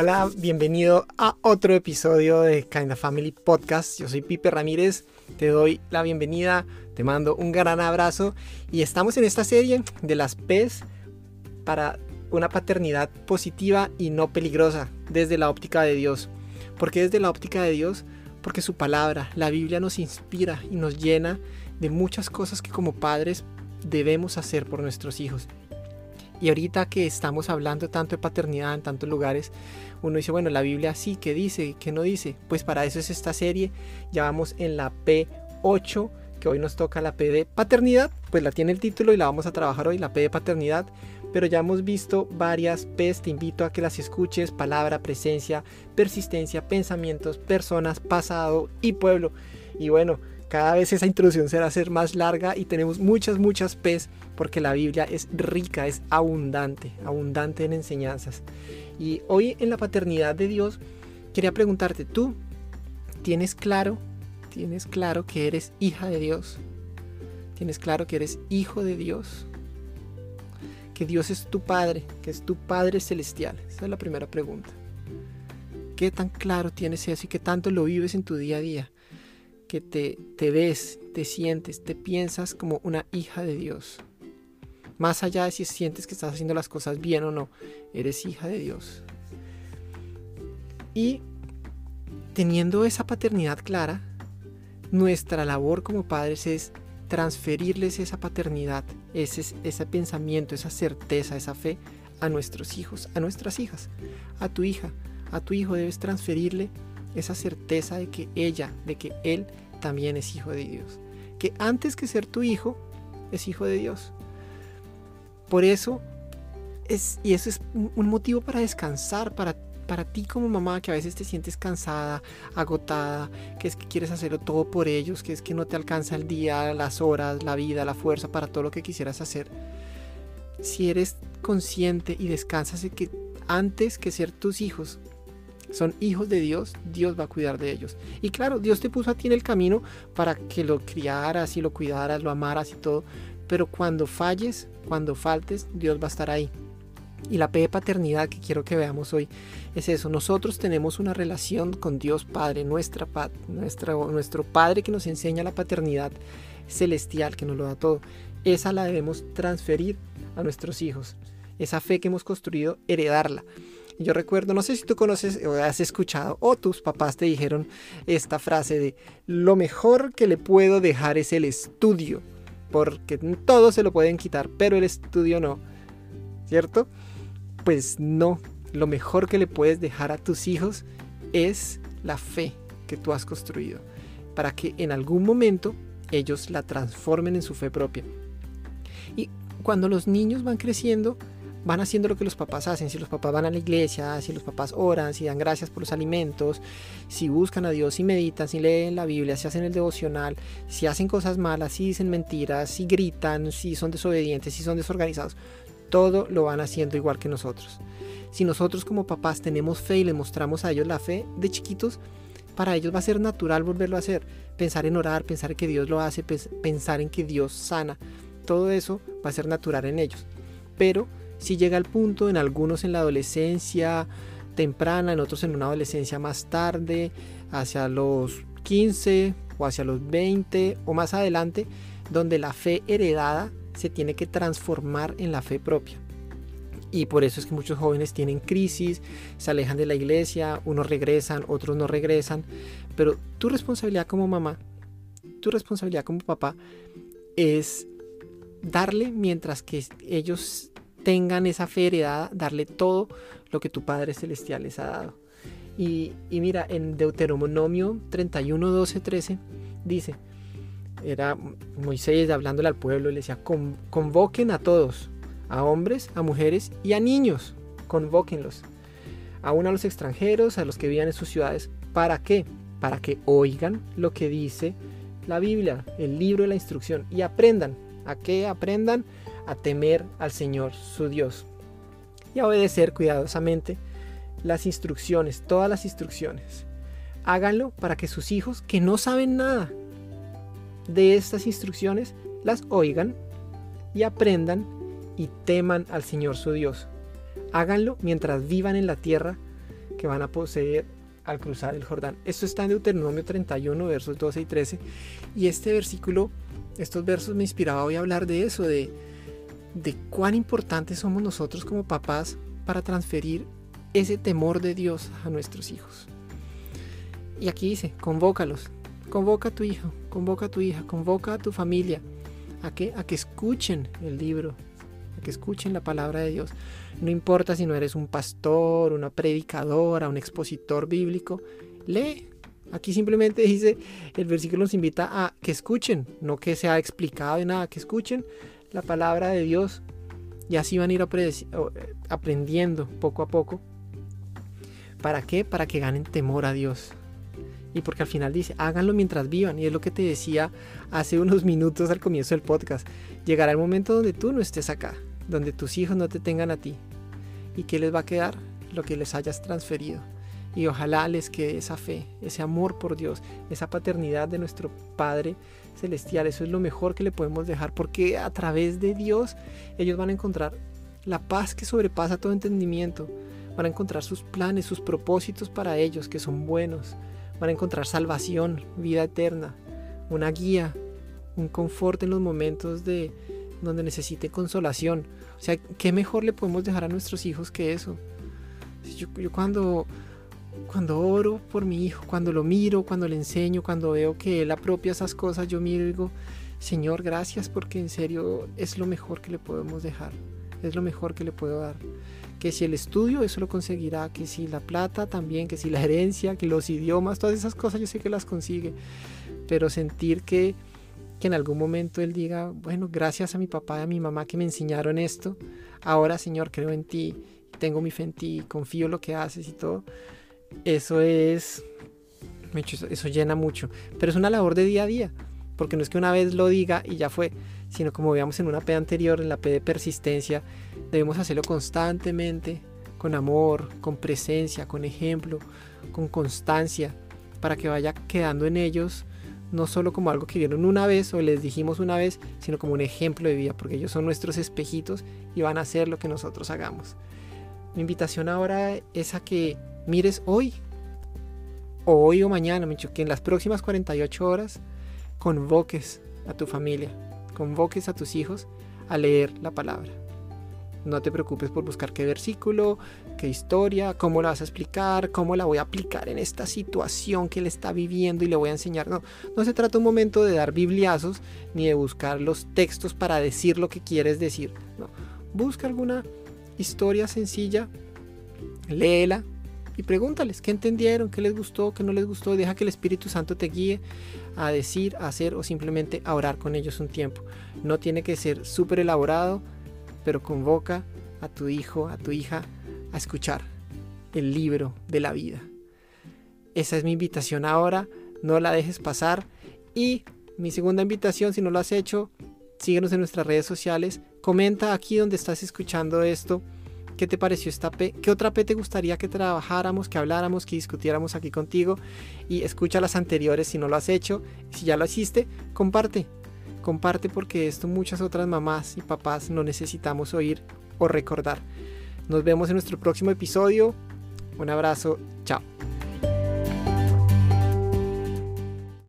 Hola, bienvenido a otro episodio de Kinda Family Podcast. Yo soy Pipe Ramírez, te doy la bienvenida, te mando un gran abrazo y estamos en esta serie de las P's para una paternidad positiva y no peligrosa desde la óptica de Dios. ¿Por qué desde la óptica de Dios? Porque su palabra, la Biblia nos inspira y nos llena de muchas cosas que como padres debemos hacer por nuestros hijos. Y ahorita que estamos hablando tanto de paternidad en tantos lugares, uno dice, bueno, la Biblia sí, ¿qué dice? ¿Qué no dice? Pues para eso es esta serie. Ya vamos en la P8, que hoy nos toca la P de paternidad. Pues la tiene el título y la vamos a trabajar hoy, la P de paternidad. Pero ya hemos visto varias P's, te invito a que las escuches, palabra, presencia, persistencia, pensamientos, personas, pasado y pueblo. Y bueno, cada vez esa introducción será ser más larga y tenemos muchas, muchas P's porque la Biblia es rica, es abundante, abundante en enseñanzas. Y hoy en la paternidad de Dios quería preguntarte, ¿tú tienes claro, tienes claro que eres hija de Dios? ¿Tienes claro que eres hijo de Dios? Que Dios es tu Padre, que es tu Padre celestial. Esa es la primera pregunta. ¿Qué tan claro tienes eso y qué tanto lo vives en tu día a día? Que te, te ves, te sientes, te piensas como una hija de Dios. Más allá de si sientes que estás haciendo las cosas bien o no, eres hija de Dios. Y teniendo esa paternidad clara, nuestra labor como padres es transferirles esa paternidad, ese, ese pensamiento, esa certeza, esa fe a nuestros hijos, a nuestras hijas, a tu hija, a tu hijo debes transferirle esa certeza de que ella, de que él también es hijo de Dios. Que antes que ser tu hijo, es hijo de Dios. Por eso, es, y eso es un motivo para descansar, para, para ti como mamá, que a veces te sientes cansada, agotada, que es que quieres hacerlo todo por ellos, que es que no te alcanza el día, las horas, la vida, la fuerza para todo lo que quisieras hacer. Si eres consciente y descansas de que antes que ser tus hijos, son hijos de Dios, Dios va a cuidar de ellos. Y claro, Dios te puso a ti en el camino para que lo criaras y lo cuidaras, lo amaras y todo. Pero cuando falles, cuando faltes, Dios va a estar ahí. Y la P de paternidad que quiero que veamos hoy es eso. Nosotros tenemos una relación con Dios Padre, nuestra, nuestra, nuestro Padre que nos enseña la paternidad celestial, que nos lo da todo. Esa la debemos transferir a nuestros hijos. Esa fe que hemos construido, heredarla. Yo recuerdo, no sé si tú conoces o has escuchado o tus papás te dijeron esta frase de lo mejor que le puedo dejar es el estudio, porque todo se lo pueden quitar, pero el estudio no, ¿cierto? Pues no, lo mejor que le puedes dejar a tus hijos es la fe que tú has construido, para que en algún momento ellos la transformen en su fe propia. Y cuando los niños van creciendo, van haciendo lo que los papás hacen. Si los papás van a la iglesia, si los papás oran, si dan gracias por los alimentos, si buscan a Dios, si meditan, si leen la Biblia, si hacen el devocional, si hacen cosas malas, si dicen mentiras, si gritan, si son desobedientes, si son desorganizados, todo lo van haciendo igual que nosotros. Si nosotros como papás tenemos fe y les mostramos a ellos la fe de chiquitos, para ellos va a ser natural volverlo a hacer. Pensar en orar, pensar en que Dios lo hace, pensar en que Dios sana. Todo eso va a ser natural en ellos. Pero si llega al punto, en algunos en la adolescencia temprana, en otros en una adolescencia más tarde, hacia los 15 o hacia los 20 o más adelante, donde la fe heredada se tiene que transformar en la fe propia. Y por eso es que muchos jóvenes tienen crisis, se alejan de la iglesia, unos regresan, otros no regresan. Pero tu responsabilidad como mamá, tu responsabilidad como papá es darle mientras que ellos tengan esa fe heredada, darle todo lo que tu Padre Celestial les ha dado. Y, mira, en Deuteronomio 31, 12, 13 dice, era Moisés hablándole al pueblo le decía, convoquen a todos, a hombres, a mujeres y a niños, convóquenlos, aún a los extranjeros, a los que vivan en sus ciudades, ¿para qué? Para que oigan lo que dice la Biblia, el libro de la instrucción, y aprendan. ¿A qué aprendan? a temer al Señor su Dios y a obedecer cuidadosamente las instrucciones, todas las instrucciones. Háganlo para que sus hijos, que no saben nada de estas instrucciones, las oigan y aprendan y teman al Señor su Dios. Háganlo mientras vivan en la tierra que van a poseer al cruzar el Jordán. Esto está en Deuteronomio 31, versos 12 y 13. Y este versículo, estos versos me inspiraba hoy a hablar de eso, de, de cuán importantes somos nosotros como papás para transferir ese temor de Dios a nuestros hijos. Y aquí dice, convócalos, convoca a tu hijo, convoca a tu hija, convoca a tu familia, a que, a que escuchen el libro, a que escuchen la palabra de Dios. No importa si no eres un pastor, una predicadora, un expositor bíblico, lee. Aquí simplemente dice, el versículo nos invita a que escuchen, no que sea explicado de nada, que escuchen la palabra de Dios y así van a ir aprendiendo poco a poco. ¿Para qué? Para que ganen temor a Dios. Y porque al final dice, háganlo mientras vivan. Y es lo que te decía hace unos minutos al comienzo del podcast. Llegará el momento donde tú no estés acá, donde tus hijos no te tengan a ti. ¿Y qué les va a quedar? Lo que les hayas transferido. Y ojalá les quede esa fe, ese amor por Dios, esa paternidad de nuestro Padre Celestial. Eso es lo mejor que le podemos dejar porque a través de Dios ellos van a encontrar la paz que sobrepasa todo entendimiento. Van a encontrar sus planes, sus propósitos para ellos que son buenos van a encontrar salvación, vida eterna, una guía, un confort en los momentos de donde necesite consolación. O sea, ¿qué mejor le podemos dejar a nuestros hijos que eso? Yo, cuando, cuando oro por mi hijo, cuando lo miro, cuando le enseño, cuando veo que él apropia esas cosas, yo miro y digo, Señor, gracias porque en serio es lo mejor que le podemos dejar, es lo mejor que le puedo dar. Que si el estudio eso lo conseguirá, que si la plata también, que si la herencia, que los idiomas, todas esas cosas yo sé que las consigue, pero sentir que, que en algún momento él diga, bueno, gracias a mi papá y a mi mamá que me enseñaron esto, ahora Señor creo en ti, tengo mi fe en ti, confío en lo que haces y todo, eso es, eso llena mucho, pero es una labor de día a día, porque no es que una vez lo diga y ya fue, sino como veíamos en una P anterior, en la P de persistencia, debemos hacerlo constantemente, con amor, con presencia, con ejemplo, con constancia, para que vaya quedando en ellos no solo como algo que vieron una vez o les dijimos una vez, sino como un ejemplo de vida, porque ellos son nuestros espejitos y van a hacer lo que nosotros hagamos. Mi invitación ahora es a que mires hoy, hoy o mañana, que en las próximas 48 horas convoques a tu familia, convoques a tus hijos a leer la palabra. No te preocupes por buscar qué versículo, qué historia, cómo la vas a explicar, cómo la voy a aplicar en esta situación que él está viviendo y le voy a enseñar. No, no se trata un momento de dar bibliazos ni de buscar los textos para decir lo que quieres decir. No. Busca alguna historia sencilla, léela y pregúntales qué entendieron, qué les gustó, qué no les gustó. Deja que el Espíritu Santo te guíe a decir, a hacer o simplemente a orar con ellos un tiempo. No tiene que ser súper elaborado, pero convoca a tu hijo, a tu hija a escuchar el libro de la vida. Esa es mi invitación ahora, no la dejes pasar. Y mi segunda invitación, si no lo has hecho, síguenos en nuestras redes sociales, comenta aquí donde estás escuchando esto ¿Qué te pareció esta P? ¿Qué otra P te gustaría que trabajáramos, que habláramos, que discutiéramos aquí contigo? Y escucha las anteriores si no lo has hecho. Si ya lo hiciste, comparte. Comparte porque esto muchas otras mamás y papás no necesitamos oír o recordar. Nos vemos en nuestro próximo episodio. Un abrazo. Chao.